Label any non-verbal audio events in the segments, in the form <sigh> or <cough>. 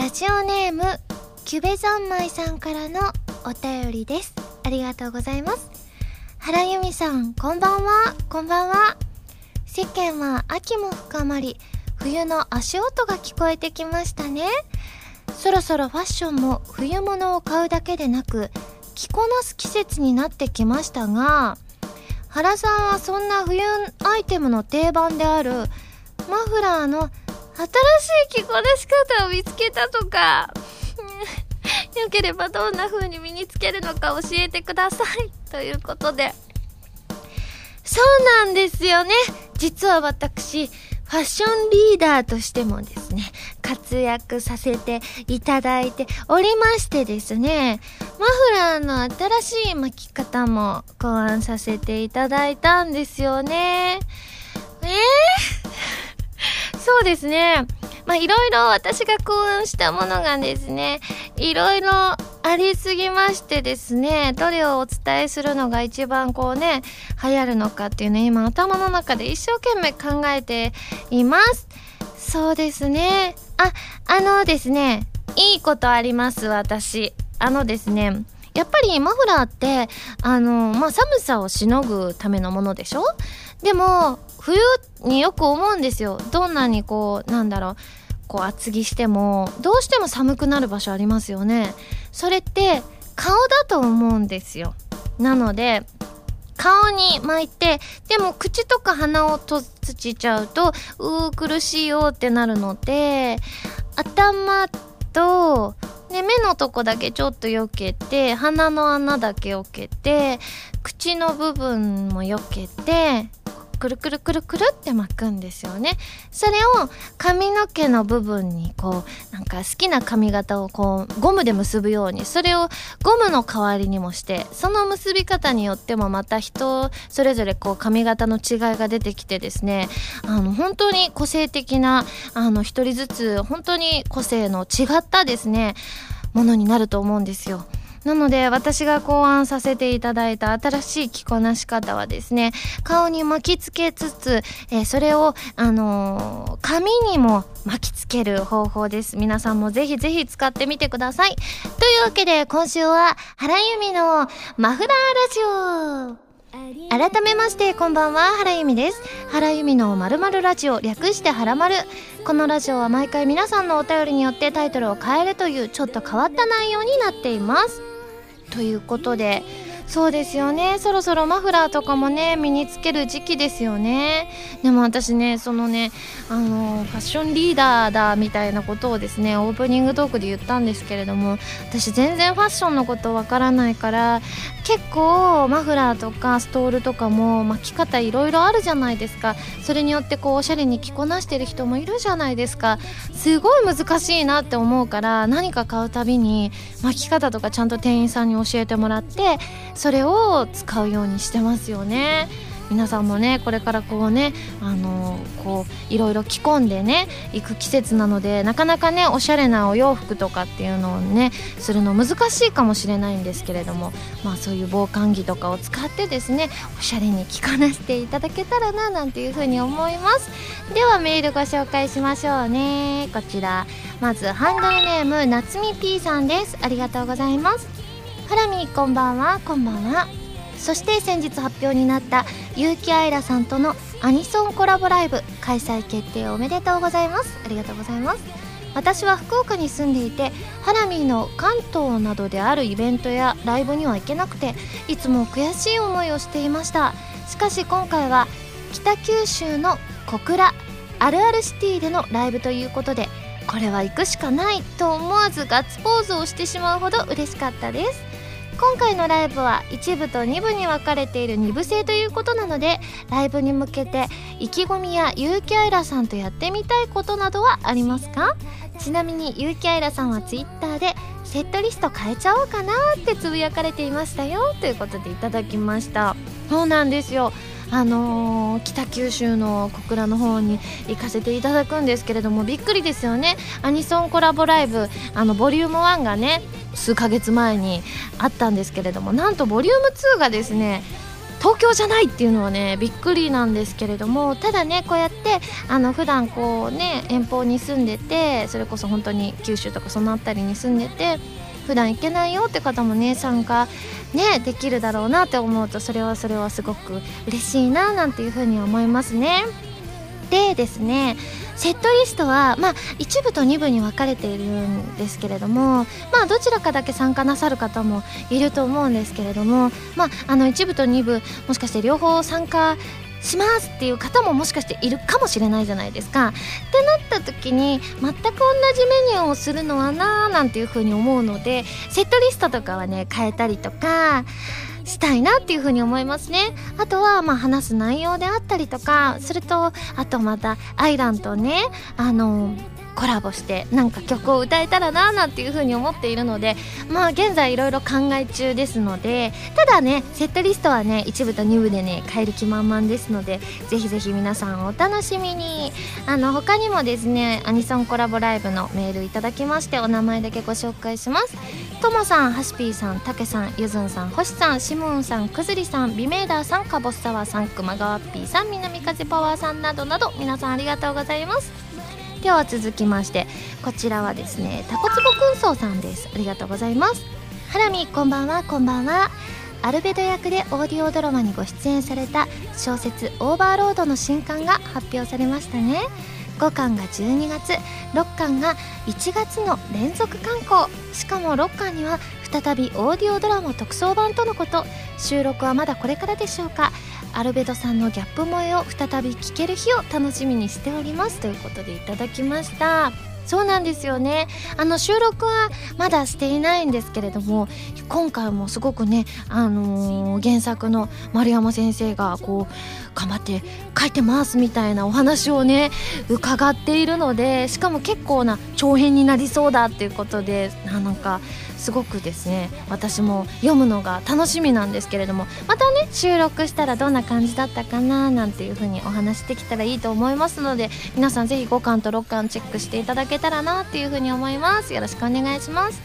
ラジオネームキュベ三昧さんからのお便りです。ありがとうございます。原由美さんこんばんは。こんばんは。世間は秋も深まり冬の足音が聞こえてきましたね。そろそろファッションも冬物を買うだけでなく着こなす季節になってきましたが原さんはそんな冬アイテムの定番であるマフラーの新しい着こなし方を見つけたとか。<laughs> よければどんな風に身につけるのか教えてください。ということで。そうなんですよね。実は私ファッションリーダーとしてもですね、活躍させていただいておりましてですね、マフラーの新しい巻き方も考案させていただいたんですよね。えー、<laughs> そうですね。まあ、いろいろ私が考案したものがですね、いろいろありすぎましてですね、どれをお伝えするのが一番こうね、流行るのかっていうね、今頭の中で一生懸命考えています。そうですね。あ、あのですね、いいことあります、私。あのですね、やっぱりマフラーって、あの、まあ、寒さをしのぐためのものでしょ？でも、冬によく思うんですよ。どんなにこう、なんだろう、こう厚着しても、どうしても寒くなる場所ありますよね。それって、顔だと思うんですよ。なので、顔に巻いて、でも口とか鼻を閉じちゃうと、うー苦しいよってなるので、頭と、ね、目のとこだけちょっと避けて、鼻の穴だけ避けて、口の部分も避けて、くるくるくるくるって巻くんですよね。それを髪の毛の部分にこう、なんか好きな髪型をこう、ゴムで結ぶように、それをゴムの代わりにもして、その結び方によってもまた人それぞれこう髪型の違いが出てきてですね、あの本当に個性的な、あの一人ずつ本当に個性の違ったですね、ものになると思うんですよ。なので私が考案させていただいた新しい着こなし方はですね、顔に巻きつけつつ、えー、それを、あのー、髪にも巻きつける方法です。皆さんもぜひぜひ使ってみてください。というわけで今週は原由美のマフラーラジオ改めましてこんばんは原由美です原由美のまるまるラジオ略してはらまるこのラジオは毎回皆さんのお便りによってタイトルを変えるというちょっと変わった内容になっていますということでそうですよね。そろそろマフラーとかもね身につける時期ですよね。でも私ねそのねあのファッションリーダーだみたいなことをですねオープニングトークで言ったんですけれども私全然ファッションのことわからないから結構マフラーとかストールとかも巻き方いろいろあるじゃないですか。それによってこうおしゃれに着こなしてる人もいるじゃないですか。すごい難しいなって思うから何か買うたびに巻き方とかちゃんと店員さんに教えてもらってそれを使うようにしてますよね。皆さんもねこれからこうねあのー、こういろいろ着込んでね行く季節なのでなかなかねおしゃれなお洋服とかっていうのをねするの難しいかもしれないんですけれどもまあそういう防寒着とかを使ってですねおしゃれに着こなしていただけたらななんていうふうに思います。ではメールご紹介しましょうね。こちら。まずハンドルネームなつみ P さんです。ありがとうございます。ハラミこんばんは。こんばんは。そして先日発表になった結城愛らさんとのアニソンコラボライブ開催決定おめでとうございます。ありがとうございます。私は福岡に住んでいてハラミーの関東などであるイベントやライブには行けなくていつも悔しい思いをしていました。しかし今回は北九州の小倉あるあるシティでのライブということでこれは行くしかないと思わずガッツポーズをしてしまうほど嬉しかったです。今回のライブは1部と2部に分かれている2部制ということなのでライブに向けて意気込みや結城愛らさんとやってみたいことなどはありますか？ちなみに結城愛らさんは Twitter でセットリスト変えちゃおうかなってつぶやかれていましたよということでいただきました。そうなんですよ。あのー、北九州の小倉の方に行かせていただくんですけれどもびっくりですよね。アニソンコラボライブあのボリューム1がね数ヶ月前にあったんですけれどもなんとボリューム2がですね東京じゃないっていうのはねびっくりなんですけれどもただねこうやってあの普段こうね遠方に住んでてそれこそ本当に九州とかその辺りに住んでて普段行けないよって方もね参加ねできるだろうなって思うとそれはそれはすごく嬉しいななんていうふうに思いますね。でですねセットリストは、まあ、1部と2部に分かれているんですけれども、まあ、どちらかだけ参加なさる方もいると思うんですけれども、まあ、あの1部と2部もしかして両方参加しますっていう方ももしかしているかもしれないじゃないですか。ってなった時に全く同じメニューをするのはなーなんていうふうに思うのでセットリストとかはね変えたりとかしたいなっていうふうに思いますねあとはまあ話す内容であったりとかするとあとまたアイランとねあのコラボしてなんか曲を歌えたらななんていう風に思っているのでまあ現在いろいろ考え中ですのでただねセットリストはね1部と2部でね変える気満々ですのでぜひぜひ皆さんお楽しみに。あの他にもですねアニソンコラボライブのメールいただきましてお名前だけご紹介します。ともさんはしぴーさんたけさんゆずんさんほしさんしもんさんくずりさんビメーダーさんかぼすさわさんくまがわっぴーさん南風パワーさんなどなど皆さんありがとうございます。では続きましてこちらはですねタコツボくんそうさんです。ありがとうございます。ハラミこんばんは。こんばんは。アルベド役でオーディオドラマにご出演された小説「オーバーロード」の新刊が発表されましたね。5巻が12月6巻が1月の連続刊行。しかも6巻には再びオーディオドラマ特装版とのこと。収録はまだこれからでしょうか。アルベドさんのギャップ萌えを再び聞ける日を楽しみにしておりますということでいただきました。そうなんですよね。あの収録はまだしていないんですけれども今回もすごくね、あのー、原作の丸山先生がこう頑張って書いてますみたいなお話をね伺っているのでしかも結構な長編になりそうだっていうことでなんかすごくですね私も読むのが楽しみなんですけれどもまたね収録したらどんな感じだったかななんていう風にお話できたらいいと思いますので皆さんぜひ5巻と6巻チェックしていただけたらなっていう風に思います。よろしくお願いします。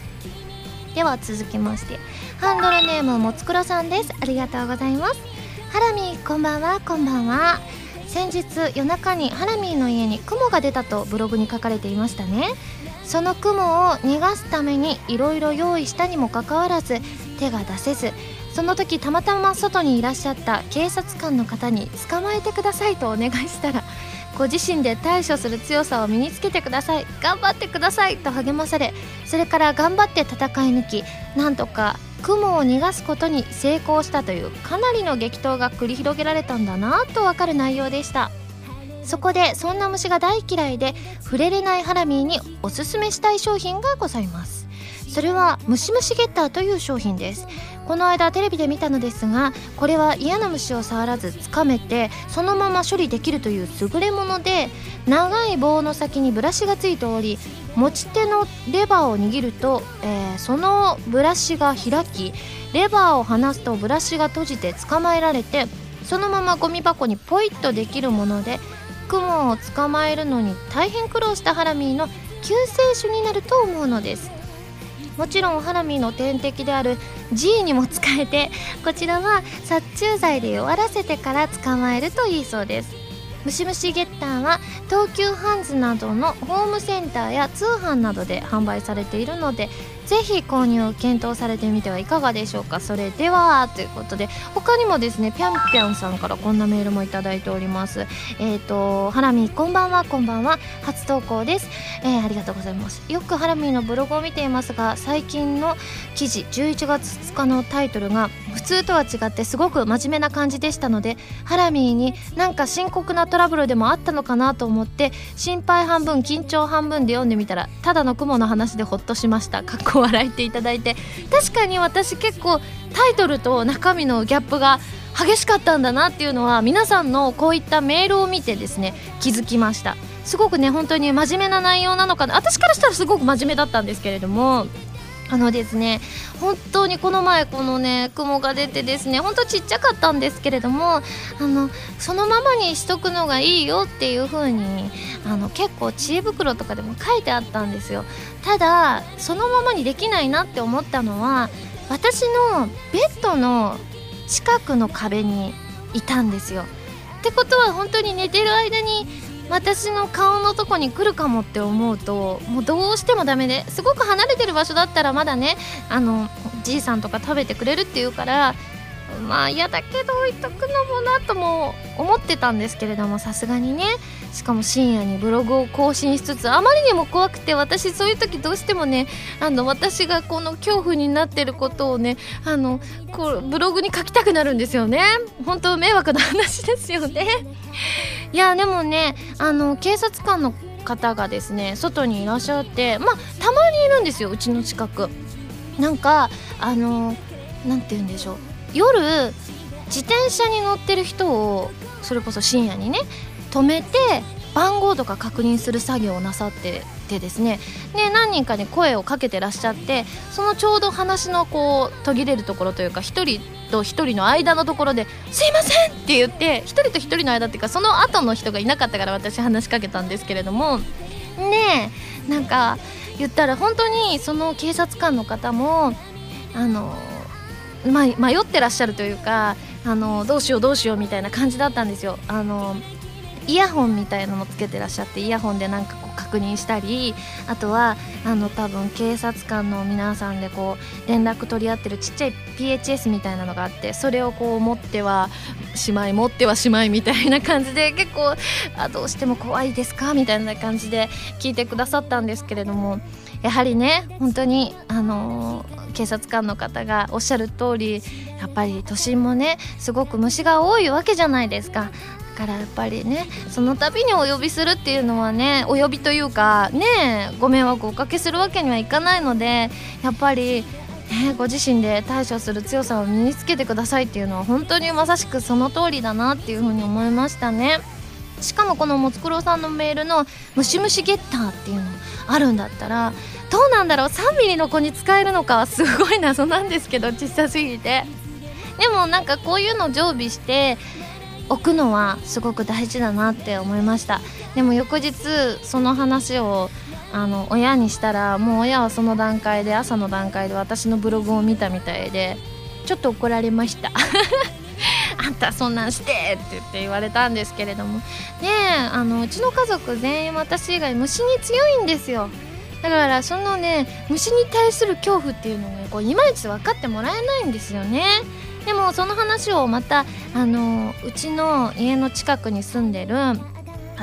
では続きましてハンドルネームもつくろさんです。ありがとうございます。ハラミこんばんは。こんばんは。先日夜中にハラミーの家に雲が出たとブログに書かれていましたね。その雲を逃がすためにいろいろ用意したにもかかわらず手が出せずその時たまたま外にいらっしゃった警察官の方に捕まえてくださいとお願いしたらご自身で対処する強さを身につけてください。頑張ってくださいと励まされそれから頑張って戦い抜きなんとか雲を逃がすことに成功したというかなりの激闘が繰り広げられたんだなとわかる内容でした。そこでそんな虫が大嫌いで触れれないハラミーにおすすめしたい商品がございます。それはムシムシゲッターという商品です。この間テレビで見たのですがこれは嫌な虫を触らずつかめてそのまま処理できるという優れもので長い棒の先にブラシがついており持ち手のレバーを握ると、えー、そのブラシが開きレバーを離すとブラシが閉じて捕まえられてそのままゴミ箱にポイッとできるもので雲を捕まえるのに大変苦労したハラミーの救世主になると思うのです。もちろんハラミーの天敵である G にも使えてこちらは殺虫剤で弱らせてから捕まえるといいそうです。ムシムシゲッターは東急ハンズなどのホームセンターや通販などで販売されているのでぜひ購入を検討されてみてはいかがでしょうか。それではということで他にもですねぴゃんぴゃんさんからこんなメールもいただいております。えっ、ー、とハラミこんばんはこんばんは。初投稿です、えー、ありがとうございます。よくハラミのブログを見ていますが最近の記事11月2日のタイトルが普通とは違ってすごく真面目な感じでしたのでハラミーになんか深刻なトラブルでもあったのかなと思って心配半分緊張半分で読んでみたらただの雲の話でほっとしました。かっこ笑いっていただいて。確かに私結構タイトルと中身のギャップが激しかったんだなっていうのは皆さんのこういったメールを見てですね気づきました。すごくね本当に真面目な内容なのかな。私からしたらすごく真面目だったんですけれどもあのですね本当にこの前このね雲が出てですね本当ちっちゃかったんですけれどもあのそのままにしとくのがいいよっていう風にあの結構知恵袋とかでも書いてあったんですよ。ただそのままにできないなって思ったのは私のベッドの近くの壁にいたんですよ。ってことは本当に寝てる間に私の顔のとこに来るかもって思うともうどうしてもダメですごく離れてる場所だったらまだねあのじいさんとか食べてくれるっていうからまあ嫌だけど置いとくのもなとも思ってたんですけれどもさすがにね。しかも深夜にブログを更新しつつあまりにも怖くて私そういう時どうしてもねあの私がこの恐怖になってることをねあのこうブログに書きたくなるんですよね。本当迷惑な話ですよね。いやでもねあの警察官の方がですね外にいらっしゃってまあたまにいるんですようちの近く。なんかあのなんて言うんでしょう。夜自転車に乗ってる人をそれこそ深夜にね止めて番号とか確認する作業をなさっててですねで何人かに声をかけてらっしゃってそのちょうど話のこう途切れるところというか1人と1人の間のところで「すいません!」って言って1人と1人の間っていうかその後の人がいなかったから私話しかけたんですけれどもねえなんか言ったら本当にその警察官の方もあのま、迷ってらっしゃるというかあのどうしようどうしようみたいな感じだったんですよ。あのイヤホンみたいなのつけてらっしゃってイヤホンでなんかこう確認したりあとはあの多分警察官の皆さんでこう連絡取り合ってるちっちゃい PHS みたいなのがあってそれをこう持ってはしまい持ってはしまいみたいな感じで結構あどうしても怖いですかみたいな感じで聞いてくださったんですけれどもやはりね本当にあのー、警察官の方がおっしゃる通りやっぱり都心もねすごく虫が多いわけじゃないですか。だからやっぱりねその度にお呼びするっていうのはねお呼びというかねご迷惑をおかけするわけにはいかないのでやっぱりね、ご自身で対処する強さを身につけてくださいっていうのは本当にまさしくその通りだなっていうふうに思いましたね。しかもこのもつくろさんのメールの「ムシムシゲッター」っていうのあるんだったらどうなんだろう？3ミリの子に使えるのかは <laughs> すごい謎なんですけど小さすぎて。でもなんかこういうの常備して置くのはすごく大事だなって思いました。でも翌日その話をあの親にしたらもう親はその段階で朝の段階で私のブログを見たみたいでちょっと怒られました。<laughs> あんたそんなんしてって言って言われたんですけれども。ねえあのうちの家族全員私以外虫に強いんですよ。だからそのね虫に対する恐怖っていうのをねこういまいち分かってもらえないんですよね。でもその話をまたあのうちの家の近くに住んでるあ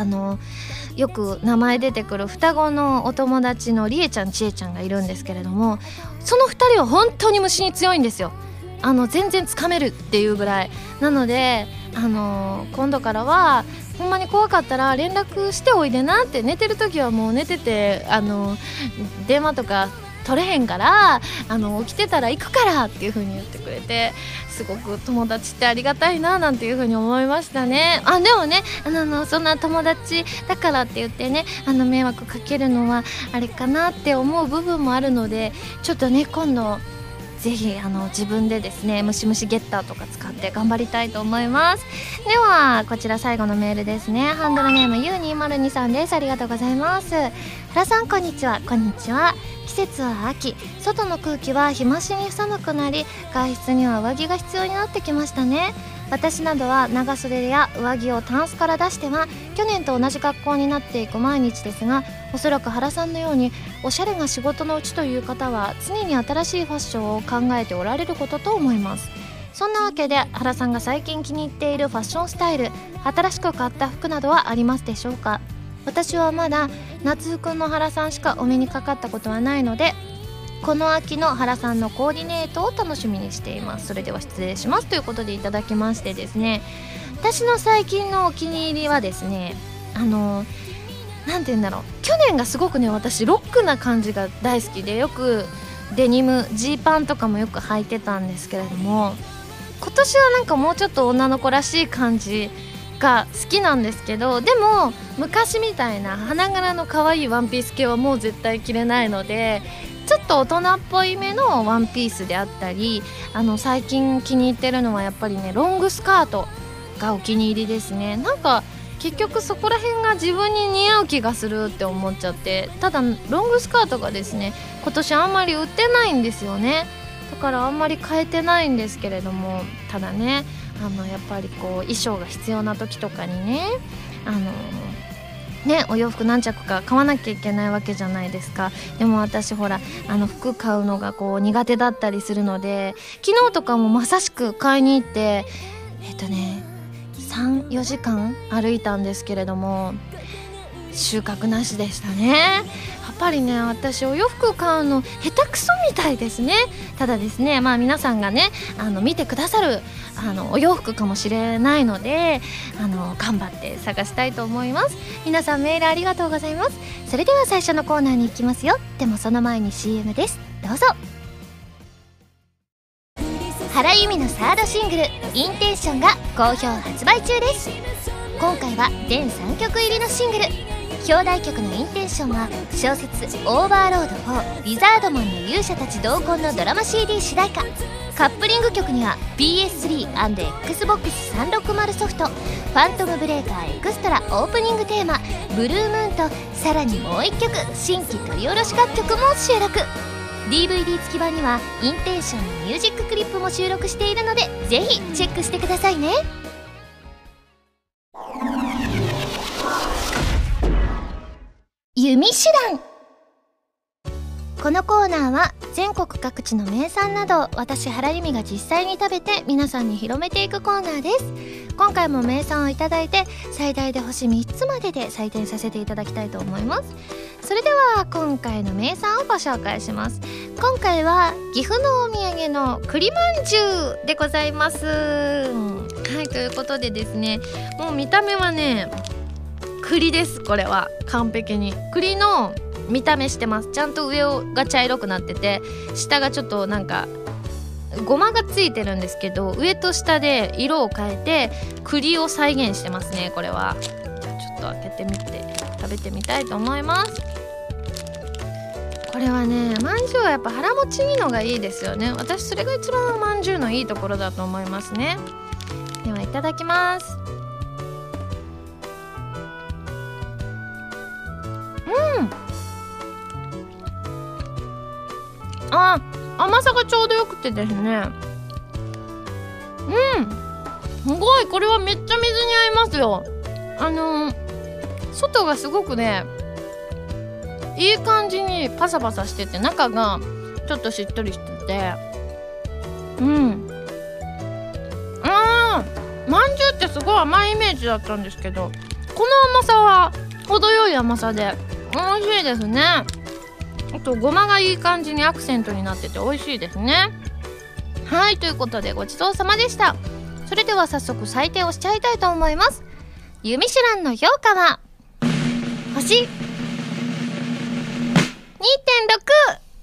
のよく名前出てくる双子のお友達のりえちゃんちえちゃんがいるんですけれどもその2人は本当に虫に強いんですよ。あの全然つかめるっていうぐらい。なのであの今度からはほんまに怖かったら連絡しておいでなって寝てる時はもう寝ててあの電話とか取れへんからあの起きてたら行くからっていう風に言ってくれてすごく友達ってありがたいななんていう風に思いましたね。あでもねあのそんな友達だからって言ってねあの迷惑かけるのはあれかなって思う部分もあるのでちょっとね今度ぜひあの自分でですねムシムシゲッターとか使って頑張りたいと思います。ではこちら最後のメールですね。ハンドルネーム U202 さんです。ありがとうございます。原さんこんにちは。こんにちは。季節は秋。外の空気は日増しに寒くなり外出には上着が必要になってきましたね。私などは長袖や上着をタンスから出しては去年と同じ格好になっていく毎日ですがおそらく原さんのようにおしゃれが仕事のうちという方は常に新しいファッションを考えておられることと思います。そんなわけで原さんが最近気に入っているファッションスタイル新しく買った服などはありますでしょうか？私はまだ夏服の原さんしかお目にかかったことはないのでこの秋の原さんのコーディネートを楽しみにしています。それでは失礼します。ということでいただきましてですね私の最近のお気に入りはですねあの何て言うんだろう。去年がすごくね私ロックな感じが大好きでよくデニムジーパンとかもよく履いてたんですけれども今年はなんかもうちょっと女の子らしい感じが好きなんですけどでも昔みたいな花柄の可愛いワンピース系はもう絶対着れないのでちょっと大人っぽい目のワンピースであったりあの最近気に入ってるのはやっぱりねロングスカートがお気に入りですね。なんか結局そこら辺が自分に似合う気がするって思っちゃってただロングスカートがですね今年あんまり売ってないんですよね。だからあんまり変えてないんですけれどもただねあのやっぱりこう衣装が必要な時とかにねあのねお洋服何着か買わなきゃいけないわけじゃないですか。でも私ほらあの服買うのがこう苦手だったりするので昨日とかもまさしく買いに行ってえっ、とね34時間歩いたんですけれども収穫なしでしたね。やっぱりね私お洋服買うの下手くそみたいですね。ただですねまあ皆さんがねあの見てくださるあのお洋服かもしれないのであの頑張って探したいと思います。皆さんメールありがとうございます。それでは最初のコーナーに行きますよ。でもその前に CM です。どうぞ。原由実のサードシングル「インテンション」が好評発売中です。今回は全3曲入りのシングル。表題曲の「インテンション」は小説「オーバーロード4リザードマンの勇者たち同梱」のドラマ CD 主題歌カップリング曲には PS3&Xbox360 ソフト「ファントムブレーカーエクストラ」オープニングテーマ「ブルームーン」とさらにもう1曲新規録り下ろし楽曲も収録。DVD 付き版にはインテンションのミュージッククリップも収録しているのでぜひチェックしてくださいね。弓手段このコーナーは全国各地の名産など私原由美が実際に食べて皆さんに広めていくコーナーです。今回も名産をいただいて最大で星3つまでで採点させていただきたいと思います。それでは今回の名産をご紹介します。今回は岐阜のお土産の栗まんじゅうでございます。はいということでですねもう見た目はね栗ですこれは。完璧に。栗の見た目してます。ちゃんと上が茶色くなってて下がちょっとなんかごまがついてるんですけど上と下で色を変えて栗を再現してますねこれは。ちょっと開けてみて食べてみたいと思います。これはねまんじゅうはやっぱ腹持ちいいのがいいですよね。私それが一番まんじゅうのいいところだと思いますね。ではいただきます。あ甘さがちょうどよくてですね。うん。すごいこれはめっちゃ水に合いますよ。あのー、外がすごくねいい感じにパサパサしてて中がちょっとしっとりしてて。うん。あまんじゅうってすごい甘いイメージだったんですけどこの甘さは程よい甘さで美味しいですね。あとごまがいい感じにアクセントになってて美味しいですね。はいということでごちそうさまでした。それでは早速採点をしちゃいたいと思います。ユミシュランの評価は？星2.6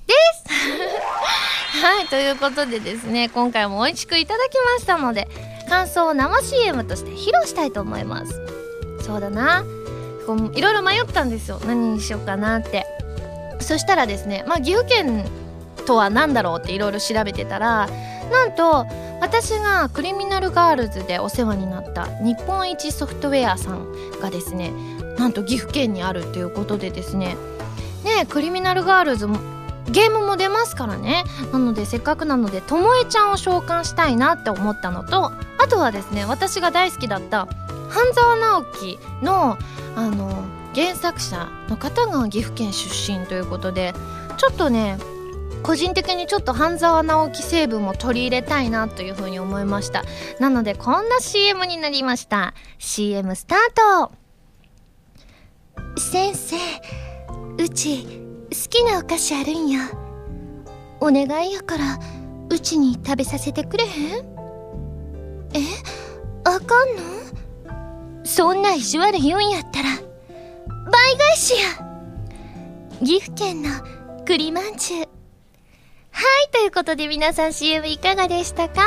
です。<laughs> はいということでですね今回も美味しくいただきましたので感想を生 CM として披露したいと思います。そうだな。いろいろ迷ったんですよ。何にしようかなって。そしたらですねまあ岐阜県とは何だろうっていろいろ調べてたらなんと私がクリミナルガールズでお世話になった日本一ソフトウェアさんがですねなんと岐阜県にあるということでですねねクリミナルガールズもゲームも出ますからね。なのでせっかくなのでともえちゃんを召喚したいなって思ったのとあとはですね私が大好きだった半沢直樹のあの原作者の方が岐阜県出身ということでちょっとね個人的にちょっと半沢直樹成分も取り入れたいなというふうに思いました。なのでこんな CM になりました。CM スタート。先生うち好きなお菓子あるんやお願いやからうちに食べさせてくれへん？えあかんの？そんな意地悪言うんやったら。倍返しや。岐阜県の栗まんじゅう。はいということで皆さん CM いかがでしたか？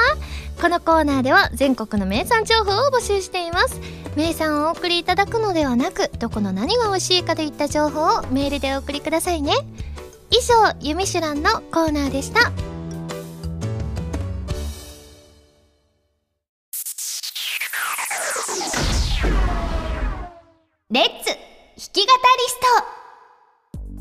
このコーナーでは全国の名産情報を募集しています。名産をお送りいただくのではなくどこの何が美味しいかといった情報をメールでお送りくださいね。以上「ゆみしゅらん」のコーナーでした。き語りス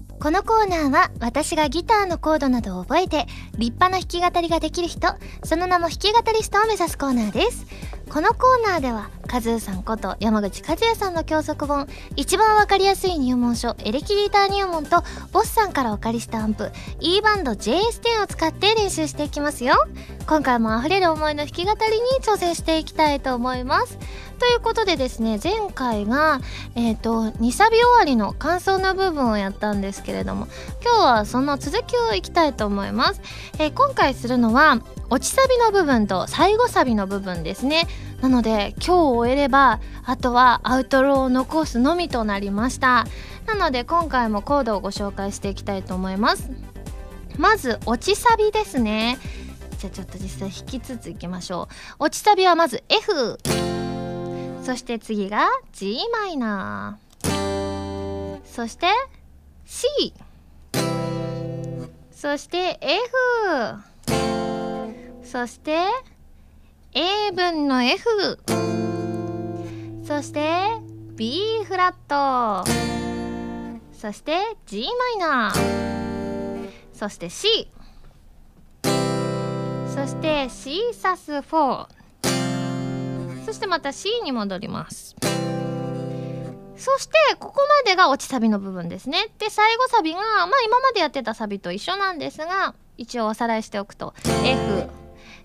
ト。このコーナーは私がギターのコードなどを覚えて立派な弾き語りができる人その名も弾き語りストを目指すコーナーです。このコーナーではカズーさんこと山口和也さんの教則本一番わかりやすい入門書エレキギター入門とボスさんからお借りしたアンプ E バンド JS10 を使って練習していきますよ。今回も溢れる思いの弾き語りに挑戦していきたいと思います。ということでですね前回がえっ、ー、と2サビ終わりの感想の部分をやったんですけれども今日はその続きをいきたいと思います、えー、今回するのは落ちサビの部分と最後サビの部分ですね。なので今日を終えればあとはアウトローを残すのみとなりました。なので今回もコードをご紹介していきたいと思います。まず落ちサビですね。じゃあちょっと実際弾きつついきましょう。落ちサビはまず F そして次が g マイナー。そして C そして F そして A 分の F そして B フラット。そして g マイナー。そして C そして C サス4そしてまた C に戻ります。そしてここまでが落ちサビの部分ですね。で最後サビがまあ今までやってたサビと一緒なんですが一応おさらいしておくと F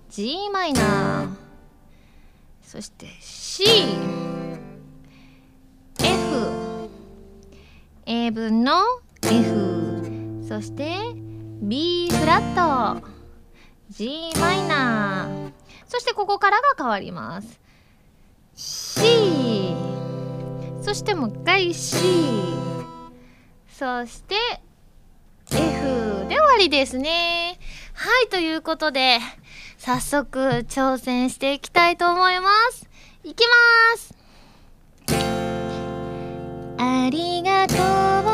g マイナー。そして C F A 分の F そして B フラット。G マイナー。そしてここからが変わります。C そしてもう一回 C そして F で終わりですね。はいということで早速挑戦していきたいと思います。いきます。ありがとう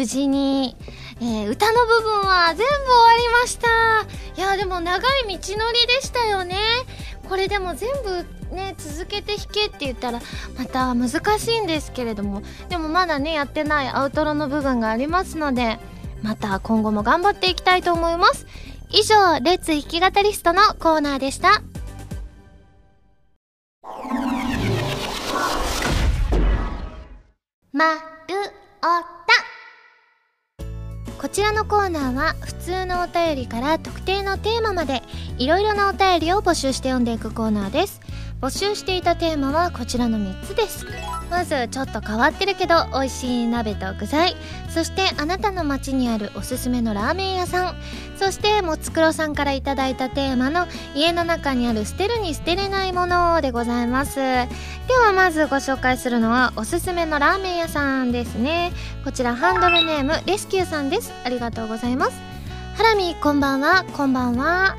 無事に、えー、歌の部分は全部終わりました。いやでも長い道のりでしたよね。これでも全部ね続けて弾けって言ったらまた難しいんですけれども。でもまだねやってないアウトロの部分がありますのでまた今後も頑張っていきたいと思います。以上レッツ弾き語りストのコーナーでした。まるおこちらのコーナーは普通のお便りから特定のテーマまでいろいろなお便りを募集して読んでいくコーナーです。募集していたテーマはこちらの3つです。まずちょっと変わってるけど美味しい鍋と具材。そしてあなたの街にあるおすすめのラーメン屋さん。そしてもつくろさんから頂いたテーマの家の中にある捨てるに捨てれないものでございます。ではまずご紹介するのはおすすめのラーメン屋さんですね。こちらハンドルネームレスキューさんです。ありがとうございます。ハラミこんばんは。こんばんは。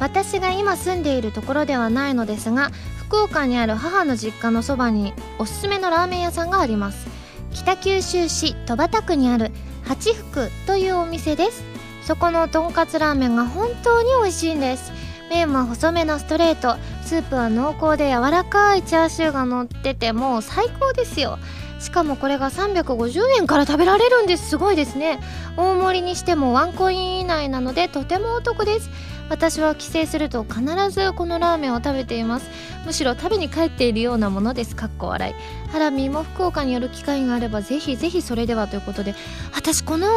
私が今住んでいるところではないのですが福岡にある母の実家のそばにおすすめのラーメン屋さんがあります。北九州市戸畑区にある八福というお店です。そこのとんかつラーメンが本当に美味しいんです。麺は細めのストレート。スープは濃厚で柔らかいチャーシューが乗っててもう最高ですよ。しかもこれが350円から食べられるんです。すごいですね。大盛りにしてもワンコイン以内なのでとてもお得です。私は帰省すると必ずこのラーメンを食べています。むしろ食べに帰っているようなものです。かっこ笑い。ハラミも福岡に寄る機会があればぜひぜひそれではということで。私この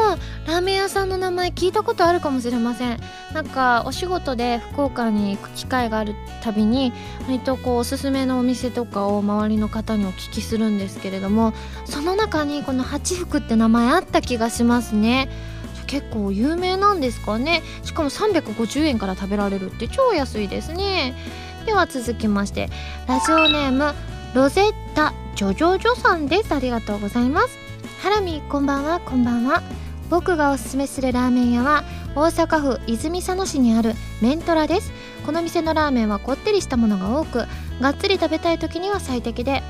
ラーメン屋さんの名前聞いたことあるかもしれません。なんかお仕事で福岡に行く機会があるたびに割とこうおすすめのお店とかを周りの方にお聞きするんですけれどもその中にこの八福って名前あった気がしますね。結構有名なんですかね。しかも350円から食べられるって超安いですね。では続きましてラジオネームロゼッタジョジョジョさんです。ありがとうございます。ハラミこんばんは。こんばんは。僕がおすすめするラーメン屋は大阪府泉佐野市にあるメントラです。この店のラーメンはこってりしたものが多くがっつり食べたい時には最適で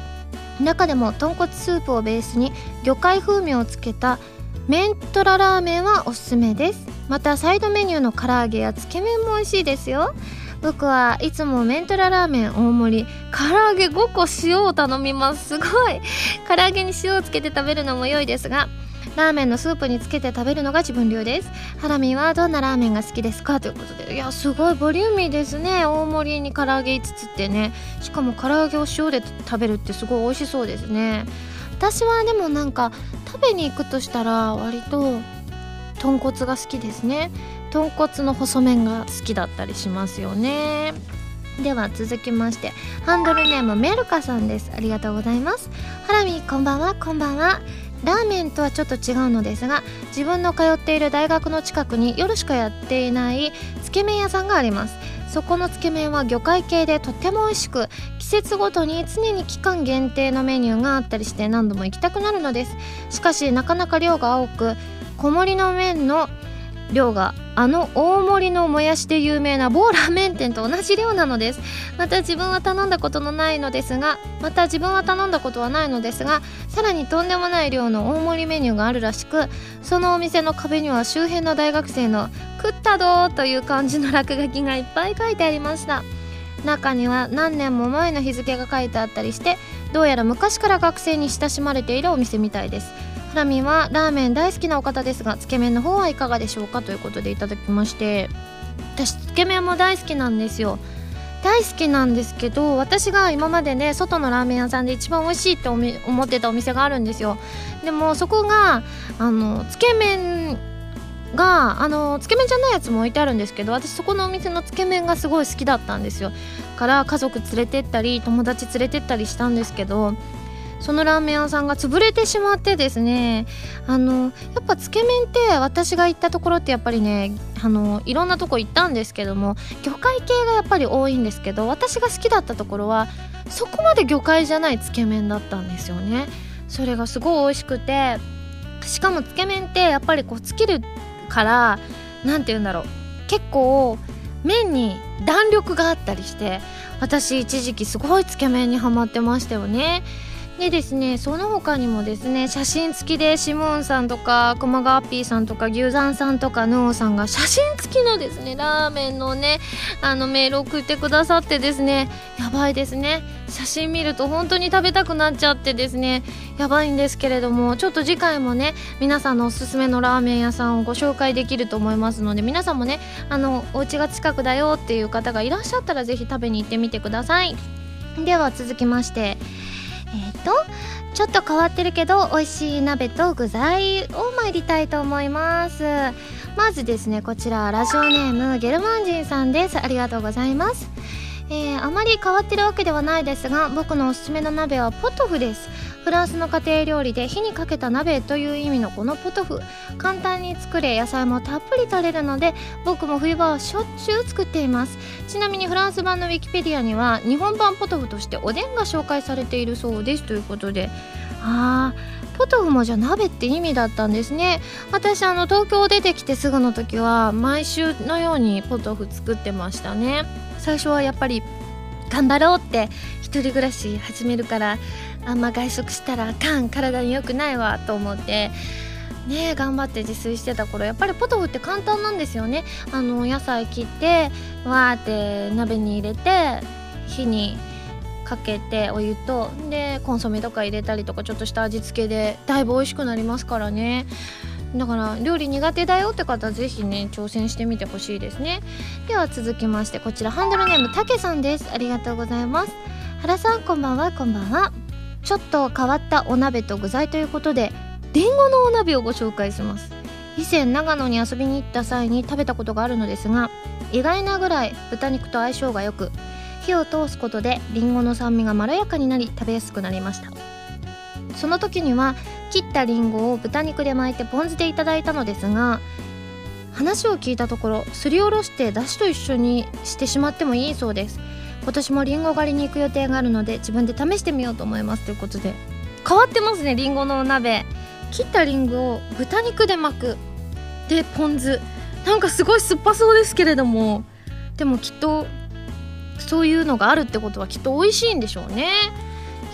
中でも豚骨スープをベースに魚介風味をつけたメントララーメンはおすすめです。またサイドメニューの唐揚げやつけ麺も美味しいですよ。僕はいつもメントララーメン大盛り唐揚げ5個塩を頼みます。すごい。唐揚げに塩をつけて食べるのも良いですがラーメンのスープにつけて食べるのが自分流です。ハラミはどんなラーメンが好きですか？ということで。いやすごいボリューミーですね。大盛りに唐揚げ5つってね。しかも唐揚げを塩で食べるってすごい美味しそうですね。私はでもなんか食べに行くとしたら割と豚骨が好きですね。豚骨の細麺が好きだったりしますよね。では続きましてハンドルネームメルカさんです。ありがとうございます。ハラミこんばんは。こんばんは。ラーメンとはちょっと違うのですが自分の通っている大学の近くに夜しかやっていないつけ麺屋さんがあります。そこのつけ麺は魚介系でとっても美味しく季節ごとに常に期間限定のメニューがあったりして何度も行きたくなるのです。しかしなかなか量が多く小盛りの麺の量があの大盛りのもやしで有名な某ラーメン店と同じ量なのです。また自分は頼んだことのないのですがまた自分は頼んだことはないのですがさらにとんでもない量の大盛りメニューがあるらしくそのお店の壁には周辺の大学生の「食ったど」という感じの落書きがいっぱい書いてありました。中には何年も前の日付が書いてあったりしてどうやら昔から学生に親しまれているお店みたいです。ハラミはラーメン大好きなお方ですがつけ麺の方はいかがでしょうかということでいただきまして私つけ麺も大好きなんですよ。大好きなんですけど私が今までね外のラーメン屋さんで一番美味しいって思ってたお店があるんですよ。でもそこがあのつけ麺があのつけ麺じゃないやつも置いてあるんですけど私そこのお店のつけ麺がすごい好きだったんですよ。から家族連れてったり友達連れてったりしたんですけどそのラーメン屋さんが潰れてしまってですねあのやっぱつけ麺って私が行ったところってやっぱりねあのいろんなとこ行ったんですけども魚介系がやっぱり多いんですけど私が好きだったところはそこまで魚介じゃないつけ麺だったんですよね。それがすごい美味しくてしかもつけ麺ってやっぱりこうつけるから何て言うんだろう結構麺に弾力があったりして私一時期すごいつけ麺にはまってましたよね。でですねその他にもですね写真付きでシモンさんとか熊川ピーさんとか牛山さんとかヌオさんが写真付きのですねラーメンのねあのメール送ってくださってですねやばいですね。写真見ると本当に食べたくなっちゃってですねやばいんですけれどもちょっと次回もね皆さんのおすすめのラーメン屋さんをご紹介できると思いますので皆さんもねあのお家が近くだよっていう方がいらっしゃったら是非食べに行ってみてください。では続きまして、とちょっと変わってるけど美味しい鍋と具材を参りたいと思います。まずですねこちらラジオネームゲルマン人さんです。ありがとうございます。えー、あまり変わってるわけではないですが僕のおすすめの鍋はポトフです。フランスの家庭料理で火にかけた鍋という意味のこのポトフ。簡単に作れ野菜もたっぷり取れるので僕も冬場はしょっちゅう作っています。ちなみにフランス版のウィキペディアには日本版ポトフとしておでんが紹介されているそうですということで。あーポトフもじゃ鍋って意味だったんですね。私あの東京出てきてすぐの時は毎週のようにポトフ作ってましたね。最初はやっぱり頑張ろうって一人暮らし始めるからあんま外食したらあかん体に良くないわと思ってね頑張って自炊してた頃やっぱりポトフって簡単なんですよね。あの野菜切ってわーって鍋に入れて火にかけてお湯とでコンソメとか入れたりとかちょっとした味付けでだいぶ美味しくなりますからね。だから料理苦手だよって方はぜひね挑戦してみてほしいですね。では続きましてこちらハンドルネームたけさんです。ありがとうございます。原さんこんばんはこんばんは。ちょっと変わったお鍋と具材ということでりんごのお鍋をご紹介します。以前長野に遊びに行った際に食べたことがあるのですが意外なぐらい豚肉と相性が良く火を通すことでりんごの酸味がまろやかになり食べやすくなりました。その時には切ったりんごを豚肉で巻いてポン酢でいただいたのですが話を聞いたところすりおろしてだしと一緒にしてしまってもいいそうです。今年もりんご狩りに行く予定があるので自分で試してみようと思います。ということで。変わってますねりんごのお鍋。切ったりんごを豚肉で巻くでポン酢。なんかすごい酸っぱそうですけれども。でもきっとそういうのがあるってことはきっと美味しいんでしょうね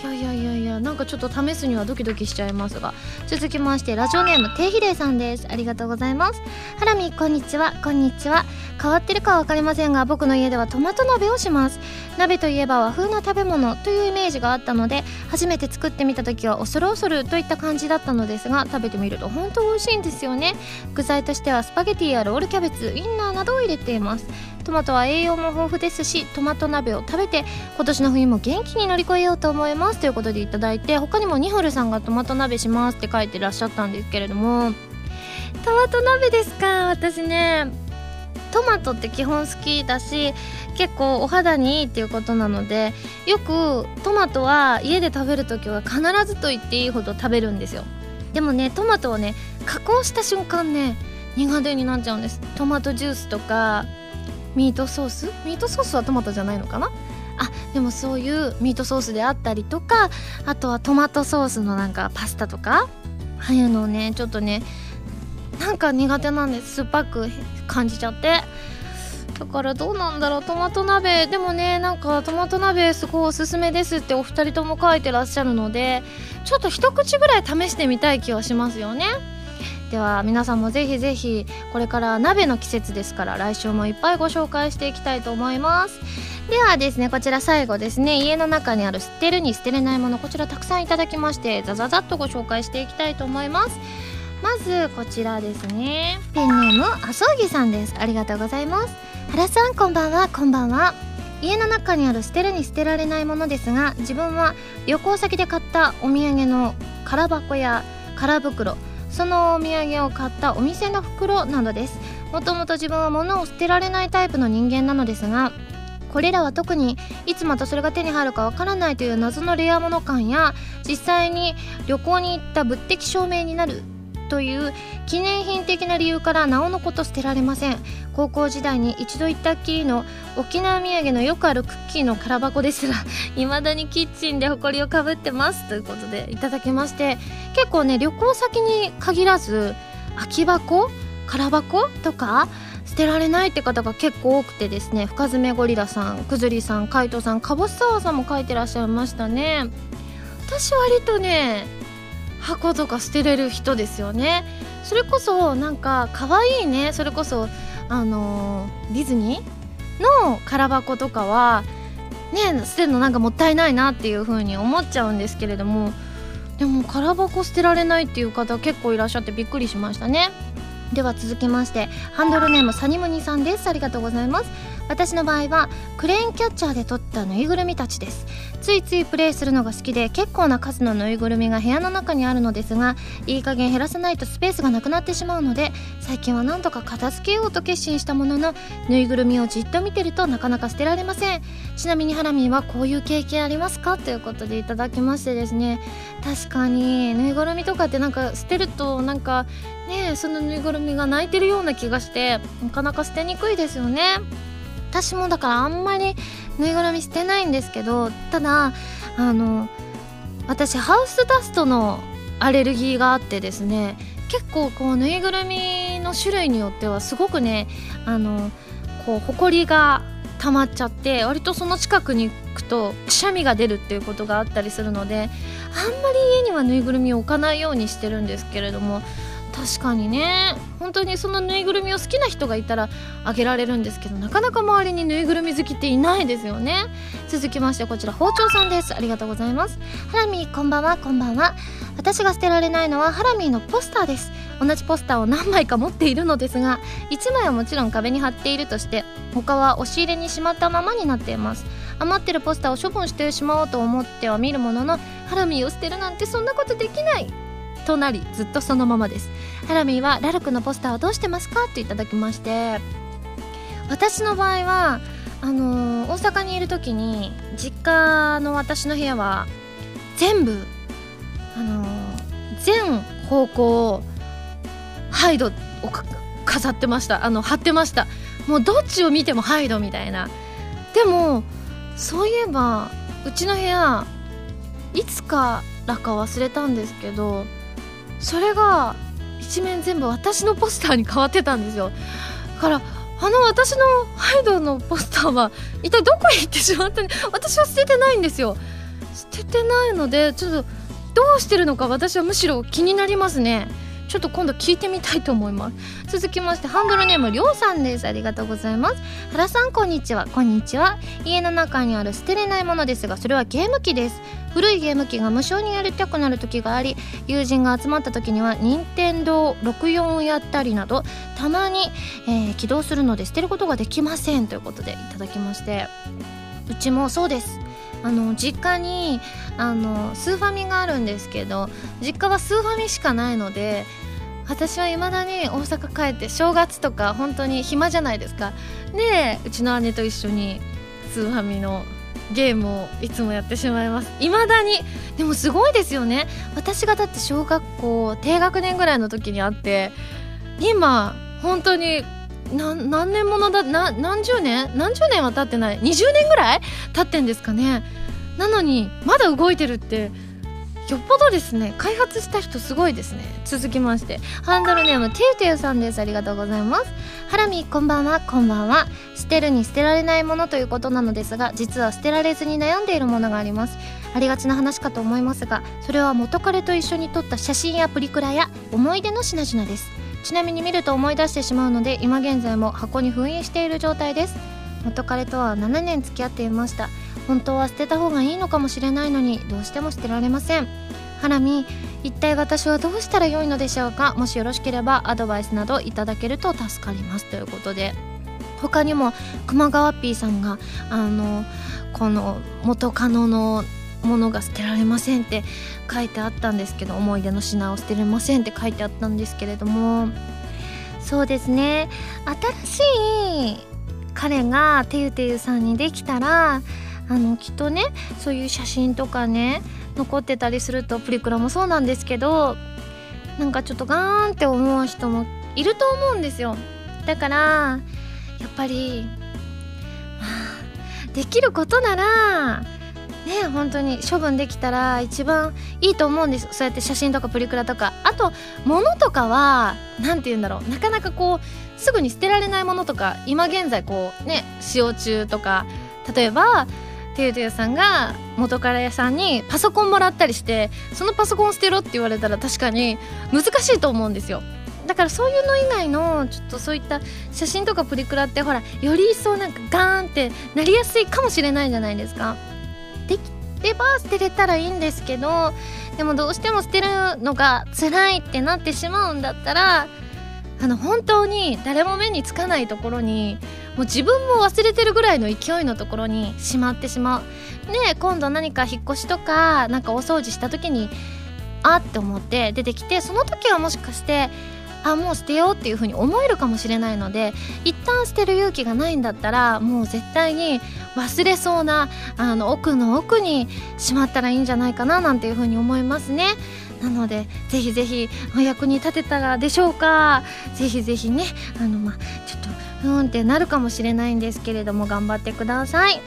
いやいやいやいやなんかちょっと試すにはドキドキしちゃいますが。続きましてラジオネームてひでさんです。ありがとうございます。ハラミこんにちは。こんにちは。変わってるかわかりませんが僕の家ではトマト鍋をします。鍋といえば和風な食べ物というイメージがあったので初めて作ってみた時は恐る恐るといった感じだったのですが食べてみると本当美味しいんですよね。具材としてはスパゲティやロールキャベツウインナーなどを入れています。トマトは栄養も豊富ですしトマト鍋を食べて今年の冬も元気に乗り越えようと思います。ということでいただいて他にもニホルさんがトマト鍋しますって書いてらっしゃったんですけれども。トマト鍋ですか？私ねトマトって基本好きだし結構お肌にいいっていうことなのでよくトマトは家で食べる時は必ずと言っていいほど食べるんですよ。でもねトマトをね加工した瞬間ね苦手になっちゃうんです。トマトジュースとかミートソース？ミートソースはトマトじゃないのかな？あでもそういうミートソースであったりとかあとはトマトソースのなんかパスタとか？ああいうのをねちょっとねなんか苦手なんです。酸っぱく感じちゃって。だからどうなんだろう？トマト鍋。でもねなんかトマト鍋すごいおすすめですってお二人とも書いてらっしゃるのでちょっと一口ぐらい試してみたい気はしますよね。では皆さんもぜひぜひこれから鍋の季節ですから来週もいっぱいご紹介していきたいと思います。ではですねこちら最後ですね。家の中にある捨てるに捨てれないものこちらたくさんいただきましてザザザッとご紹介していきたいと思います。まずこちらですね。ペンネームあそぎさんです。ありがとうございます。原さんこんばんは。こんばんは。家の中にある捨てるに捨てられないものですが自分は旅行先で買ったお土産の空箱や空袋そのお土産を買ったお店の袋などです。もともと自分は物を捨てられないタイプの人間なのですがこれらは特にいつまたそれが手に入るかわからないという謎のレア物感や実際に旅行に行った物的証明になるという記念品的な理由からなおのこと捨てられません。高校時代に一度行ったっきりの沖縄土産のよくあるクッキーの空箱ですが <laughs> 未だにキッチンで埃をかぶってますということでいただきまして結構ね旅行先に限らず空き箱空箱とか捨てられないって方が結構多くてですね深爪ゴリラさんくずりさん海斗さんかぼす沢さんも書いてらっしゃいましたね。私割とね箱とか捨てれる人ですよね。それこそなんか可愛いね。それこそあの、ディズニーの空箱とかはね捨てるのなんかもったいないなっていう風に思っちゃうんですけれども。でも空箱捨てられないっていう方結構いらっしゃってびっくりしましたね。では続きましてハンドルネームサニムニさんです。ありがとうございます。私の場合はクレーンキャッチャーで撮ったぬいぐるみたちです。ついついプレイするのが好きで結構な数のぬいぐるみが部屋の中にあるのですがいい加減減らさないとスペースがなくなってしまうので最近は何とか片付けようと決心したもののぬいぐるみをじっと見てるとなかなか捨てられません。ちなみにハラミーはこういう経験ありますか？ということでいただきましてですね。確かにぬいぐるみとかってなんか捨てるとなんかねそのぬいぐるみが泣いてるような気がしてなかなか捨てにくいですよね。私もだからあんまりぬいぐるみ捨てないんですけどただあの私ハウスダストのアレルギーがあってですね結構こうぬいぐるみの種類によってはすごくねあのこうほこりが溜まっちゃって割とその近くに行くとくしゃみが出るっていうことがあったりするのであんまり家にはぬいぐるみを置かないようにしてるんですけれども確かにね。本当にそのぬいぐるみを好きな人がいたらあげられるんですけどなかなか周りにぬいぐるみ好きっていないですよね。続きましてこちら包丁さんです。ありがとうございます。ハラミーこんばんはこんばんは。私が捨てられないのはハラミーのポスターです。同じポスターを何枚か持っているのですが1枚はもちろん壁に貼っているとして他は押し入れにしまったままになっています。余ってるポスターを処分してしまおうと思っては見るもののハラミーを捨てるなんてそんなことできない。となりずっとそのままです。ハラミーはラルクのポスターはどうしてますか？といただきまして。私の場合はあのー、大阪にいる時に実家の私の部屋は全部あのー、全方向ハイドを飾ってました。あの貼ってました。もうどっちを見てもハイドみたいな。でもそういえばうちの部屋いつからか忘れたんですけどそれが一面全部私のポスターに変わってたんですよ。だからあの私のハイドのポスターは一体どこへ行ってしまったの？私は捨ててないんですよ。捨ててないのでちょっとどうしてるのか私はむしろ気になりますね。ちょっと今度聞いてみたいと思います。続きましてハンドルネームりょうさんです。ありがとうございます。原さんこんにちは。こんにちは。家の中にある捨てれないものですがそれはゲーム機です。古いゲーム機が無償にやりたくなる時があり友人が集まった時には任天堂64をやったりなどたまに、えー、起動するので捨てることができませんということでいただきまして。うちもそうです。あの実家にあのスーファミがあるんですけど実家はスーファミしかないので私はいまだに大阪帰って正月とか本当に暇じゃないですか。でうちの姉と一緒にスーファミのゲームをいつもやってしまいます。いまだに。でもすごいですよね。私がだって小学校低学年ぐらいの時にあって今本当に何年ものだな何十年？何十年は経ってない？20年ぐらい？経ってんですかね？なのにまだ動いてるってよっぽどですね。開発した人すごいですね。続きまして。ハンドルネームてゆてゆさんです。ありがとうございます。ハラミこんばんは。こんばんは。捨てるに捨てられないものということなのですが実は捨てられずに悩んでいるものがあります。ありがちな話かと思いますがそれは元彼と一緒に撮った写真やプリクラや思い出の品々です。ちなみに見ると思い出してしまうので今現在も箱に封印している状態です。元彼とは7年付き合っていました。本当は捨てた方がいいのかもしれないのにどうしても捨てられません。ハラミ一体私はどうしたらよいのでしょうか？もしよろしければアドバイスなどいただけると助かります。ということで他にも熊川 P さんがあのこの元カノのものが捨てられませんって書いてあったんですけど思い出の品を捨てれませんって書いてあったんですけれどもそうですね。新しい彼がてゆてゆさんにできたらあのきっとねそういう写真とかね残ってたりするとプリクラもそうなんですけどなんかちょっとガーンって思う人もいると思うんですよ。だからやっぱり、できることならね本当に処分できたら一番いいと思うんです。そうやって写真とかプリクラとか。あと物とかは何て言うんだろう。なかなかこうすぐに捨てられないものとか今現在こうね使用中とか。例えばてゆてゆさんが元カレ屋さんにパソコンもらったりしてそのパソコン捨てろって言われたら確かに難しいと思うんですよ。だからそういうの以外のちょっとそういった写真とかプリクラってほらより一層なんかガーンってなりやすいかもしれないじゃないですか。できれば捨てれたらいいんですけどでもどうしても捨てるのが辛いってなってしまうんだったらあの本当に誰も目につかないところにもう自分も忘れてるぐらいの勢いのところにしまってしまう。で今度何か引っ越しとかなんかお掃除した時にあって思って出てきてその時はもしかしてあもう捨てようっていう風に思えるかもしれないので一旦捨てる勇気がないんだったらもう絶対に忘れそうなあの奥の奥にしまったらいいんじゃないかななんていう風に思いますね。なのでぜひぜひお役に立てたらでしょうか。ぜひぜひねあのまちょっとうんってなるかもしれないんですけれども頑張ってください。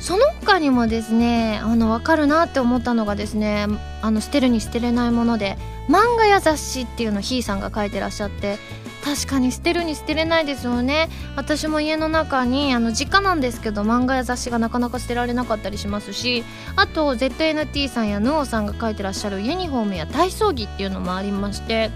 その他にもですねあの分かるなって思ったのがですねあの捨てるに捨てれないもので。漫画や雑誌っていうのひーさんが書いてらっしゃって確かに捨てるに捨てれないですよね。私も家の中にあの実家なんですけど漫画や雑誌がなかなか捨てられなかったりしますしあと ZNT さんやヌオさんが書いてらっしゃるユニフォームや体操着っていうのもありまして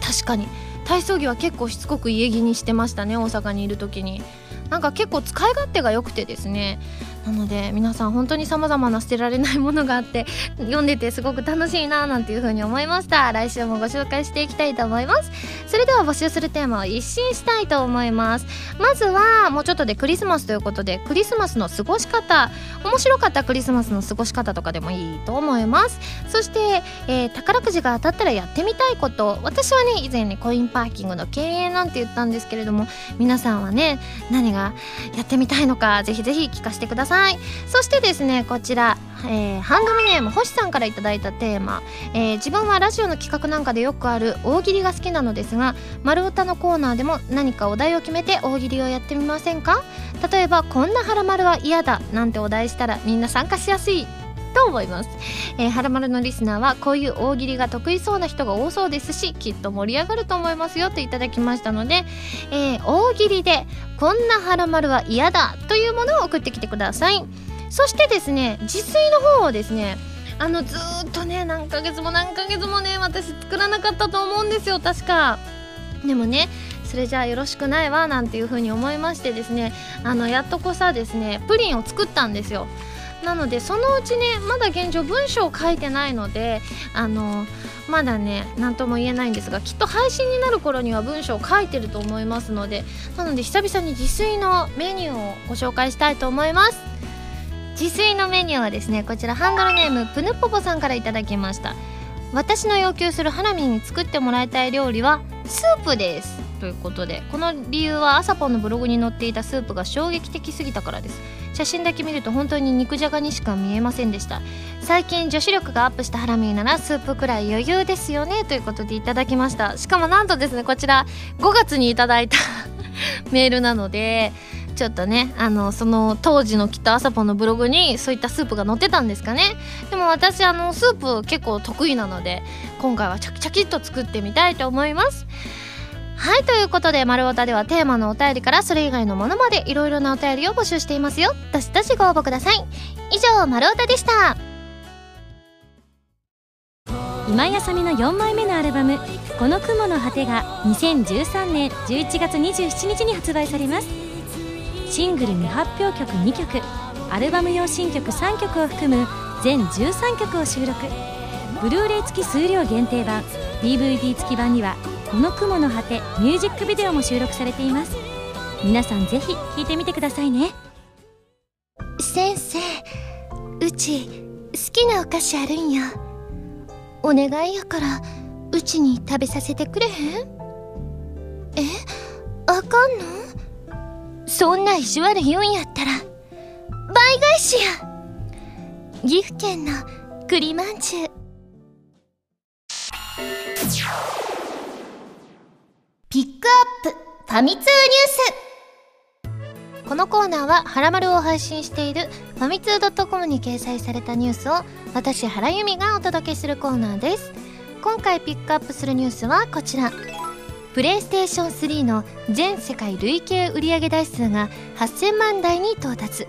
確かに体操着は結構しつこく家着にしてましたね大阪にいる時に。なんか結構使い勝手が良くてですねなので皆さん本当に様々な捨てられないものがあって読んでてすごく楽しいななんていう風に思いました。来週もご紹介していきたいと思います。それでは募集するテーマを一新したいと思います。まずはもうちょっとでクリスマスということでクリスマスの過ごし方面白かったクリスマスの過ごし方とかでもいいと思います。そして、えー、宝くじが当たったらやってみたいこと。私はね以前ねコインパーキングの経営なんて言ったんですけれども皆さんはね何がやってみたいのかぜひぜひ聞かせてください。そしてですねこちらえー、ハンドルネーム星さんから頂いたテーマ、えー、自分はラジオの企画なんかでよくある大喜利が好きなのですが丸歌のコーナーでも何かお題を決めて大喜利をやってみませんか？例えば「こんなハラマルは嫌だ」なんてお題したらみんな参加しやすい。と思います、えー、はらまるのリスナーはこういう大喜利が得意そうな人が多そうですしきっと盛り上がると思いますよといただきましたので、えー、大喜利でこんなはらまるは嫌だというものを送ってきてください。そしてですね自炊の方をですねあのずっとね何ヶ月も何ヶ月もね私作らなかったと思うんですよ確か。でもねそれじゃあよろしくないわなんていう風に思いましてですねあのやっとこさですねプリンを作ったんですよ。なのでそのうちねまだ現状文章を書いてないのであのまだね何とも言えないんですがきっと配信になる頃には文章を書いてると思いますのでなので久々に自炊のメニューをご紹介したいと思います。自炊のメニューはですねこちらハンドルネームプヌポポさんから頂きました。私の要求するハラミに作ってもらいたい料理はスープです。ということでこの理由は朝ポンのブログに載っていたスープが衝撃的すぎたからです。写真だけ見ると本当に肉じゃがにしか見えませんでした。最近女子力がアップしたハラミーならスープくらい余裕ですよね。ということでいただきました。しかもなんとですねこちら5月にいただいた <laughs> メールなのでちょっとねあのその当時のきっと朝ポンのブログにそういったスープが載ってたんですかね。でも私あのスープ結構得意なので今回はチャキチャキっと作ってみたいと思います。はいということで「丸太」ではテーマのお便りからそれ以外のものまでいろいろなお便りを募集していますよ。どしどしご応募ください。以上「丸太」でした。今井あさみの4枚目のアルバム「この雲の果て」が2013年11月27日に発売されます。シングル未発表曲2曲アルバム用新曲3曲を含む全13曲を収録。ブルーレイ付き数量限定版 DVD 付き版にはこの雲の果てミュージックビデオも収録されています。皆さんぜひ聴いてみてくださいね。先生うち好きなお菓子あるんや。お願いやからうちに食べさせてくれへん？えあかんの？そんな意地悪言うんやったら倍返しや。岐阜県の栗まんじゅう。ピックアップファミ通ニュース。このコーナーはハラマルを配信しているファミツー .com に掲載されたニュースを私原由実がお届けするコーナーです。今回ピックアップするニュースはこちら。プレイステーション3の全世界累計売上台数が8000万台に到達。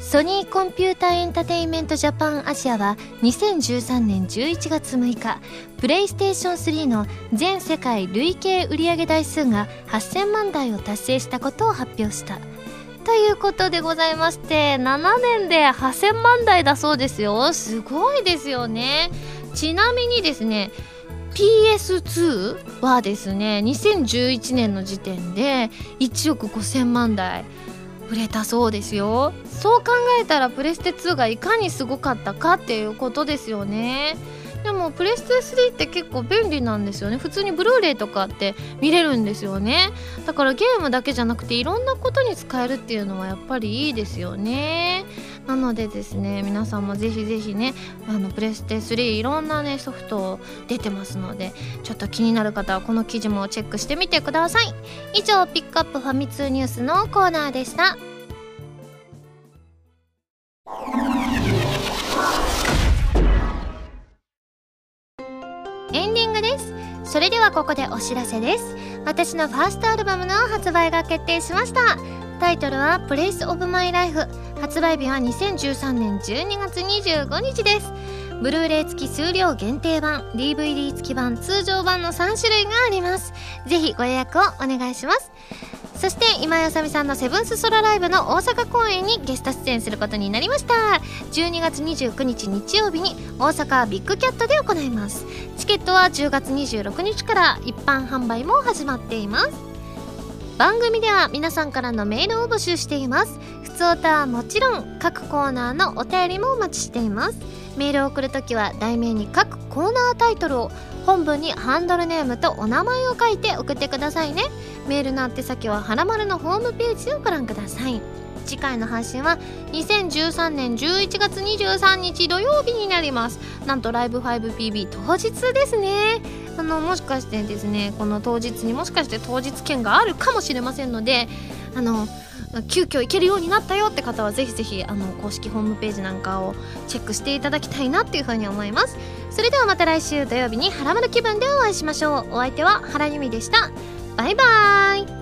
ソニーコンピュータエンタテインメントジャパンアジアは2013年11月6日プレイステーション3の全世界累計売上台数が8000万台を達成したことを発表した。ということでございまして7年で8000万台だそうですよ。すごいですよね。ちなみにですね PS2 はですね2011年の時点で1億5000万台。売れたそうですよ。そう考えたらプレステ2がいかにすごかったかっていうことですよね。でもプレステ3って結構便利なんですよね。普通にブルーレイとかって見れるんですよね。だからゲームだけじゃなくていろんなことに使えるっていうのはやっぱりいいですよね。なのでですね皆さんもぜひぜひねあのプレステ3いろんなねソフト出てますのでちょっと気になる方はこの記事もチェックしてみてください。以上ピックアップファミ通ニュースのコーナーでした。エンディングです。それではここでお知らせです。私のファーストアルバムの発売が決定しました。タイトルは「Place of My Life」発売日は2013年12月25日です。ブルーレイ付き数量限定版 DVD 付き版通常版の3種類があります。ぜひご予約をお願いします。そして今井あさみさんのセブンスソロライブの大阪公演にゲスト出演することになりました。12月29日日曜日に大阪ビッグキャットで行います。チケットは10月26日から一般販売も始まっています。番組では皆さんからのメールを募集しています。ふつおたはもちろん各コーナーのお便りもお待ちしています。メールを送るときは題名に各コーナータイトルを本文にハンドルネームとお名前を書いて送ってくださいね。メールの宛先ははらまるのホームページをご覧ください。次回の配信は2013年11月23日土曜日になります。なんとライブ 5PB 当日ですね。あのもしかしてですねこの当日にもしかして当日券があるかもしれませんのであの急遽行けるようになったよって方はぜひぜひあの公式ホームページなんかをチェックしていただきたいなっていうふうに思います。それではまた来週土曜日にハラマル気分でお会いしましょう。お相手は原由美でした。バイバーイ。